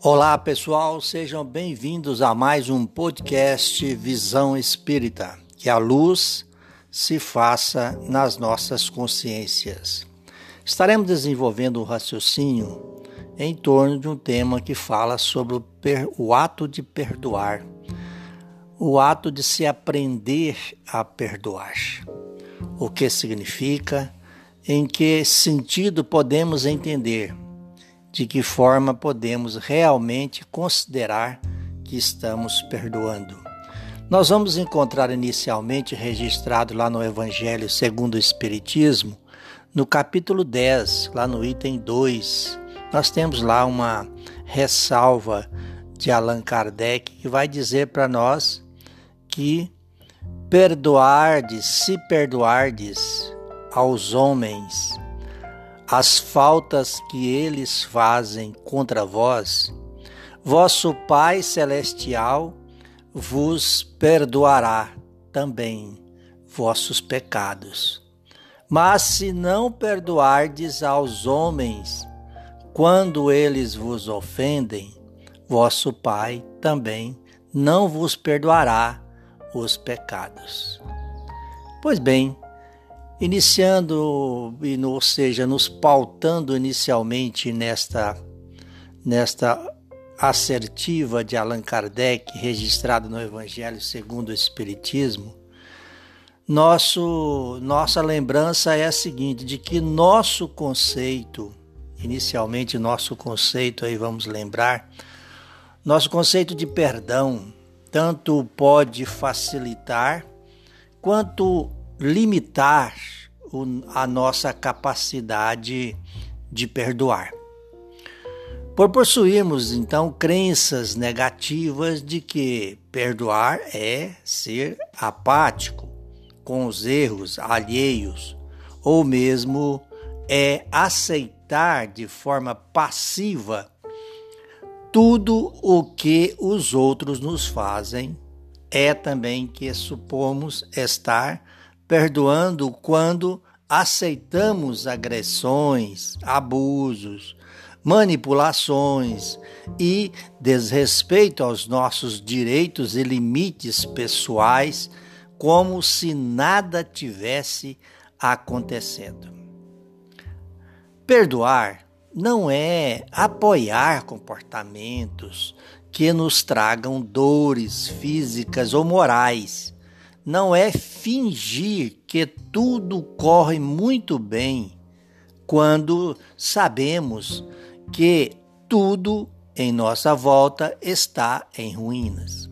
Olá pessoal, sejam bem-vindos a mais um podcast Visão Espírita. Que a luz se faça nas nossas consciências. Estaremos desenvolvendo um raciocínio em torno de um tema que fala sobre o, ato de perdoar, o ato de se aprender a perdoar. O que significa, em que sentido podemos entender de que forma podemos realmente considerar que estamos perdoando. Nós vamos encontrar inicialmente registrado lá no Evangelho segundo o Espiritismo, no capítulo 10, lá no item 2, nós temos lá uma ressalva de Allan Kardec que vai dizer para nós que perdoardes, se perdoardes aos homens as faltas que eles fazem contra vós, vosso Pai Celestial vos perdoará também vossos pecados. Mas se não perdoardes aos homens quando eles vos ofendem, vosso Pai também não vos perdoará os pecados. Pois bem, Iniciando, ou seja, nos pautando inicialmente nesta, nesta assertiva de Allan Kardec, registrada no Evangelho segundo o Espiritismo, nosso, nossa lembrança é a seguinte: de que nosso conceito, inicialmente nosso conceito, aí vamos lembrar, nosso conceito de perdão, tanto pode facilitar quanto limitar a nossa capacidade de perdoar. Por possuirmos então crenças negativas de que perdoar é ser apático com os erros alheios, ou mesmo é aceitar de forma passiva tudo o que os outros nos fazem, é também que supomos estar perdoando quando aceitamos agressões, abusos, manipulações e desrespeito aos nossos direitos e limites pessoais, como se nada tivesse acontecendo. Perdoar não é apoiar comportamentos que nos tragam dores físicas ou morais não é fingir que tudo corre muito bem quando sabemos que tudo em nossa volta está em ruínas.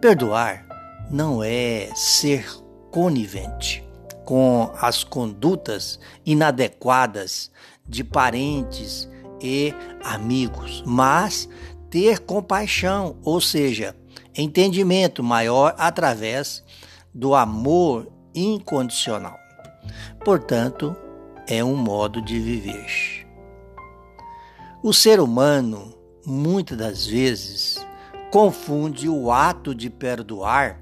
Perdoar não é ser conivente com as condutas inadequadas de parentes e amigos, mas ter compaixão, ou seja, entendimento maior através do amor incondicional. Portanto, é um modo de viver. O ser humano, muitas das vezes, confunde o ato de perdoar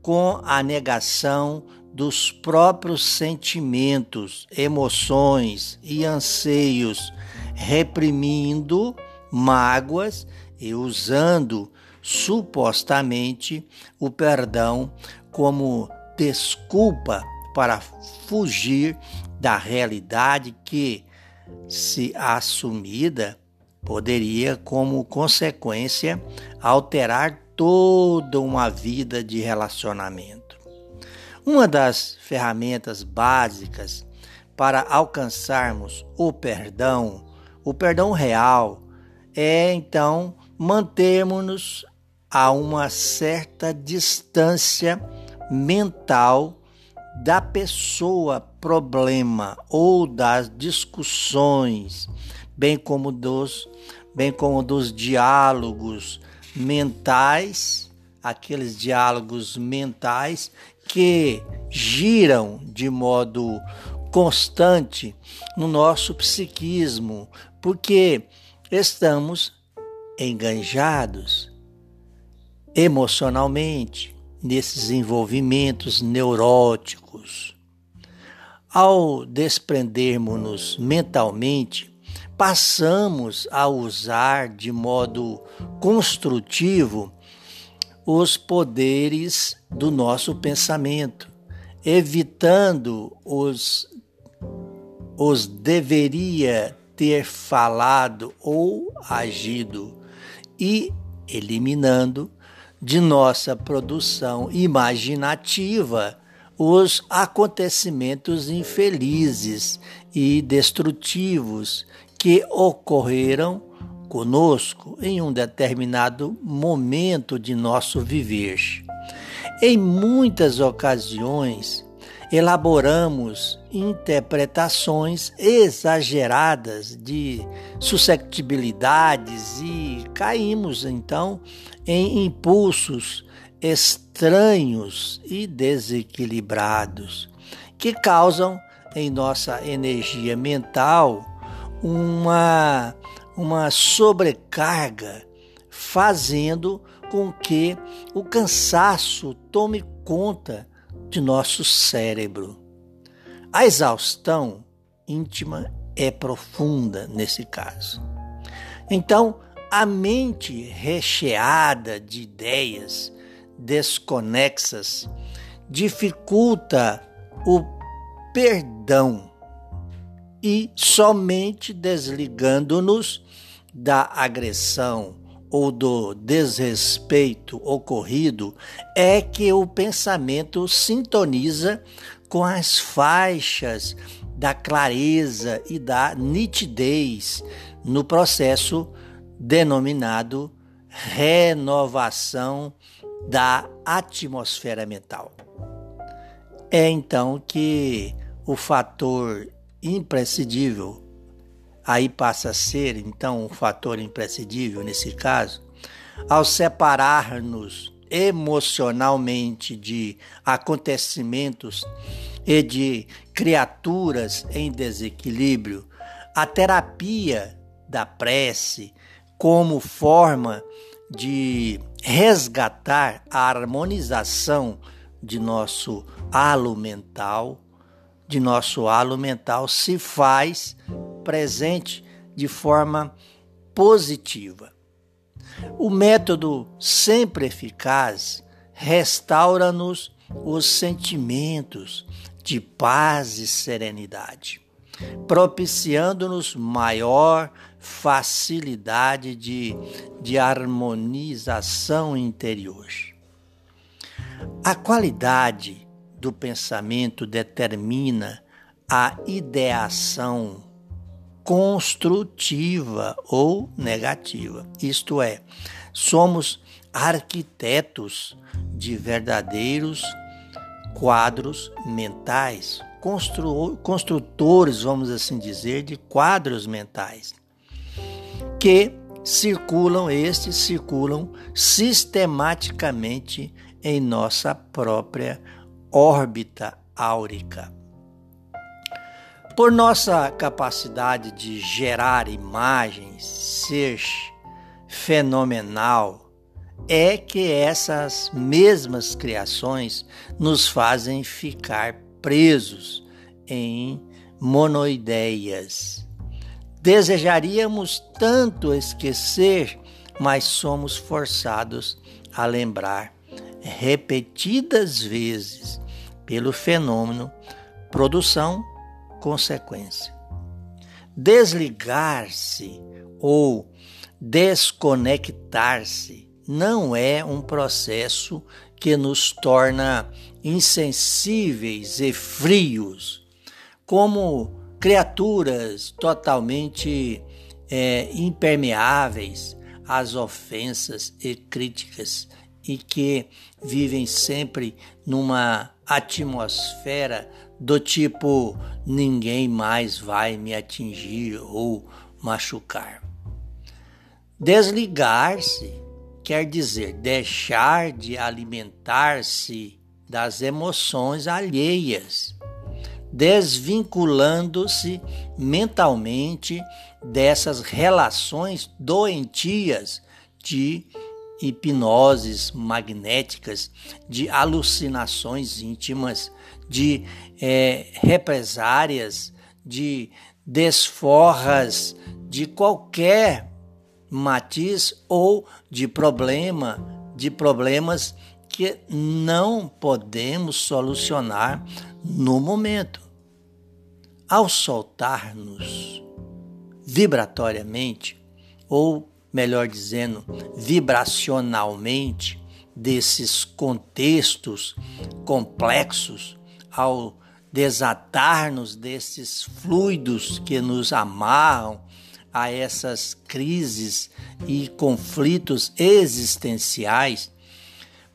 com a negação dos próprios sentimentos, emoções e anseios, reprimindo mágoas e usando supostamente o perdão como desculpa para fugir da realidade que, se assumida, poderia, como consequência, alterar toda uma vida de relacionamento. Uma das ferramentas básicas para alcançarmos o perdão, o perdão real, é então mantermos-nos a uma certa distância mental da pessoa problema ou das discussões, bem como dos bem como dos diálogos mentais, aqueles diálogos mentais que giram de modo constante no nosso psiquismo, porque estamos enganjados emocionalmente nesses envolvimentos neuróticos. Ao desprendermos-nos mentalmente passamos a usar de modo construtivo os poderes do nosso pensamento, evitando os, os deveria ter falado ou agido e eliminando de nossa produção imaginativa os acontecimentos infelizes e destrutivos que ocorreram conosco em um determinado momento de nosso viver. Em muitas ocasiões, elaboramos interpretações exageradas de susceptibilidades e caímos então em impulsos estranhos e desequilibrados que causam em nossa energia mental uma, uma sobrecarga, fazendo com que o cansaço tome conta de nosso cérebro. A exaustão íntima é profunda nesse caso. Então, a mente recheada de ideias desconexas dificulta o perdão e somente desligando-nos da agressão ou do desrespeito ocorrido é que o pensamento sintoniza com as faixas da clareza e da nitidez no processo denominado renovação da atmosfera mental. É então que o fator imprescindível aí passa a ser então um fator imprescindível nesse caso, ao separar-nos emocionalmente de acontecimentos e de criaturas em desequilíbrio, a terapia da prece como forma de resgatar a harmonização de nosso halo mental, de nosso halo mental se faz presente de forma positiva. O método sempre eficaz restaura-nos os sentimentos de paz e serenidade, propiciando-nos maior facilidade de, de harmonização interior. A qualidade do pensamento determina a ideação construtiva ou negativa. Isto é, somos arquitetos de verdadeiros quadros mentais, constru construtores, vamos assim dizer, de quadros mentais que circulam, estes circulam sistematicamente em nossa própria órbita áurica. Por nossa capacidade de gerar imagens ser fenomenal, é que essas mesmas criações nos fazem ficar presos em monoideias. Desejaríamos tanto esquecer, mas somos forçados a lembrar repetidas vezes pelo fenômeno produção consequência. Desligar-se ou desconectar-se não é um processo que nos torna insensíveis e frios, como criaturas totalmente é, impermeáveis às ofensas e críticas e que vivem sempre numa atmosfera do tipo ninguém mais vai me atingir ou machucar. Desligar-se quer dizer deixar de alimentar-se das emoções alheias, desvinculando-se mentalmente dessas relações doentias de hipnoses magnéticas, de alucinações íntimas, de é, represárias, de desforras de qualquer matiz ou de problema, de problemas que não podemos solucionar no momento. Ao soltar-nos vibratoriamente, ou melhor dizendo, vibracionalmente, desses contextos complexos, ao desatar-nos desses fluidos que nos amarram a essas crises e conflitos existenciais,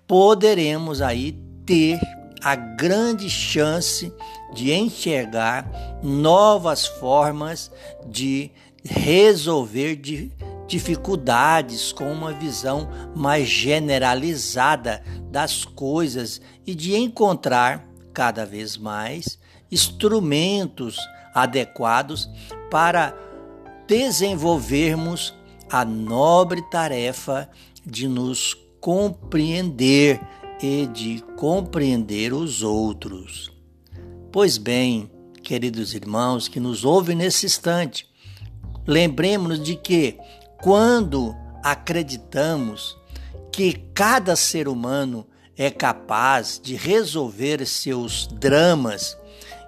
poderemos aí ter a grande chance de enxergar novas formas de resolver dificuldades com uma visão mais generalizada das coisas e de encontrar cada vez mais instrumentos adequados para desenvolvermos a nobre tarefa de nos compreender e de compreender os outros. Pois bem, queridos irmãos que nos ouvem nesse instante, lembremos-nos de que quando acreditamos que cada ser humano é capaz de resolver seus dramas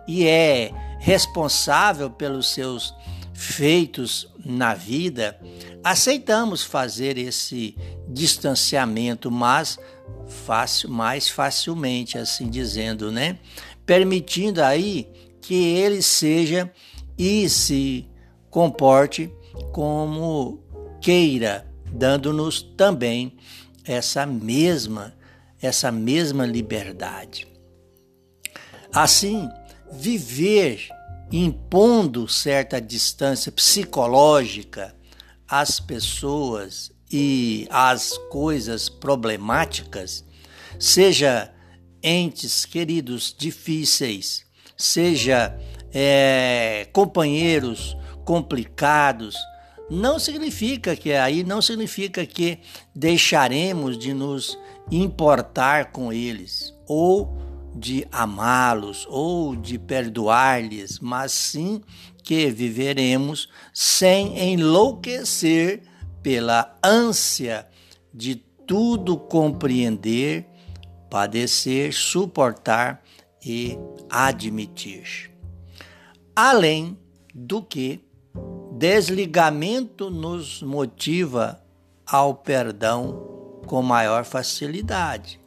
e é responsável pelos seus feitos na vida, aceitamos fazer esse distanciamento, mas fácil, mais facilmente, assim dizendo, né? Permitindo aí que ele seja e se comporte como queira, dando-nos também essa mesma essa mesma liberdade. Assim, viver impondo certa distância psicológica às pessoas e às coisas problemáticas, seja entes queridos difíceis, seja é, companheiros complicados, não significa que aí não significa que deixaremos de nos importar com eles ou de amá-los ou de perdoar-lhes, mas sim que viveremos sem enlouquecer pela ânsia de tudo compreender, padecer, suportar e admitir. Além do que desligamento nos motiva ao perdão com maior facilidade,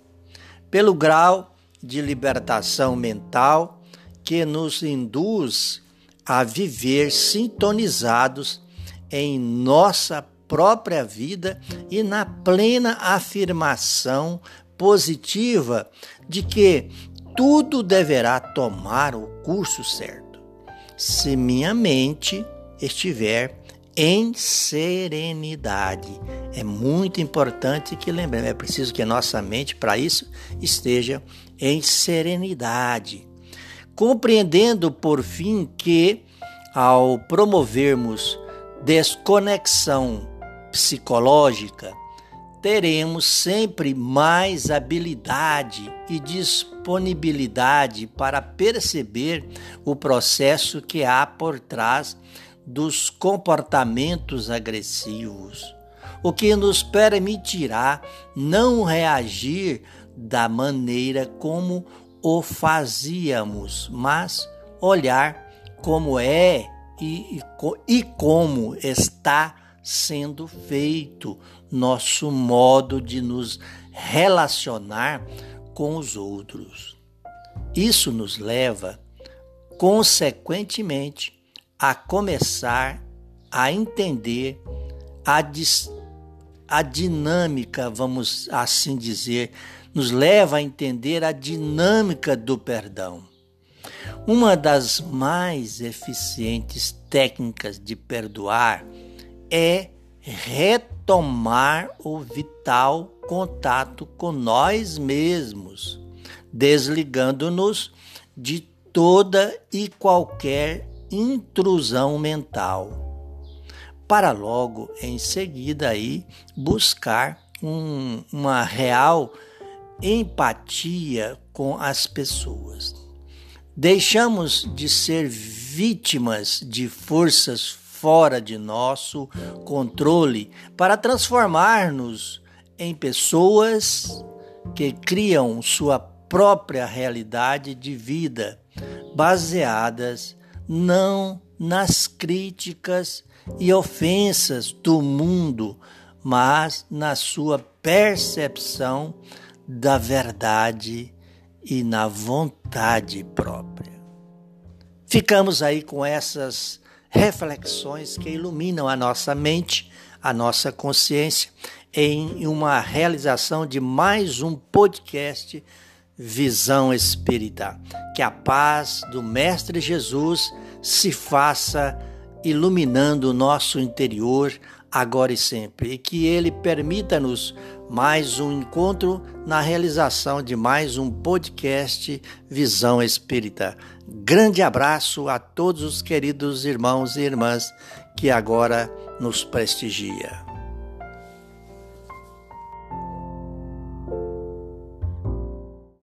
pelo grau de libertação mental que nos induz a viver sintonizados em nossa própria vida e na plena afirmação positiva de que tudo deverá tomar o curso certo, se minha mente estiver em serenidade. É muito importante que lembremos, é preciso que a nossa mente, para isso, esteja em serenidade, compreendendo por fim que, ao promovermos desconexão psicológica, teremos sempre mais habilidade e disponibilidade para perceber o processo que há por trás dos comportamentos agressivos, o que nos permitirá não reagir da maneira como o fazíamos, mas olhar como é e, e como está sendo feito nosso modo de nos relacionar com os outros. Isso nos leva, consequentemente, a começar a entender a, a dinâmica, vamos assim dizer, nos leva a entender a dinâmica do perdão. Uma das mais eficientes técnicas de perdoar é retomar o vital contato com nós mesmos, desligando-nos de toda e qualquer intrusão mental, para logo em seguida aí buscar um, uma real empatia com as pessoas. Deixamos de ser vítimas de forças fora de nosso controle para transformar-nos em pessoas que criam sua própria realidade de vida, baseadas não nas críticas e ofensas do mundo, mas na sua percepção da verdade e na vontade própria. Ficamos aí com essas reflexões que iluminam a nossa mente, a nossa consciência, em uma realização de mais um podcast Visão Espírita. Que a paz do Mestre Jesus se faça iluminando o nosso interior agora e sempre, e que Ele permita-nos mais um encontro na realização de mais um podcast Visão Espírita. Grande abraço a todos os queridos irmãos e irmãs que agora nos prestigia.